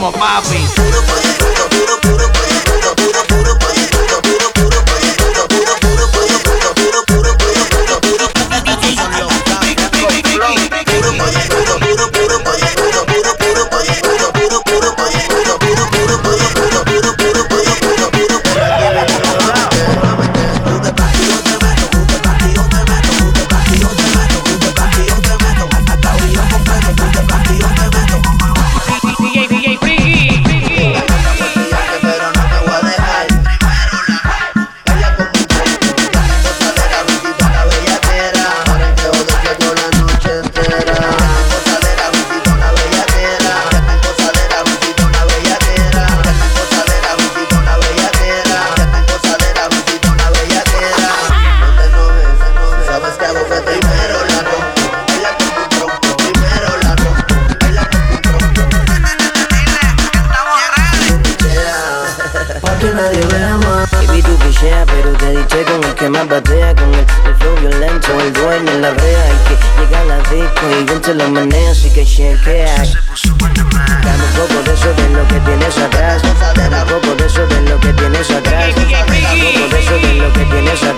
primo, papi. nadie tú pero te diché con el que más batea, con el, el flow violento, el dueño en la brea. Y que llega la disco y yo te lo manejo, así que chequea. Dame un poco de eso de lo que tienes atrás. Dame poco de eso de lo que tienes atrás. Dame poco de eso de lo que tienes atrás.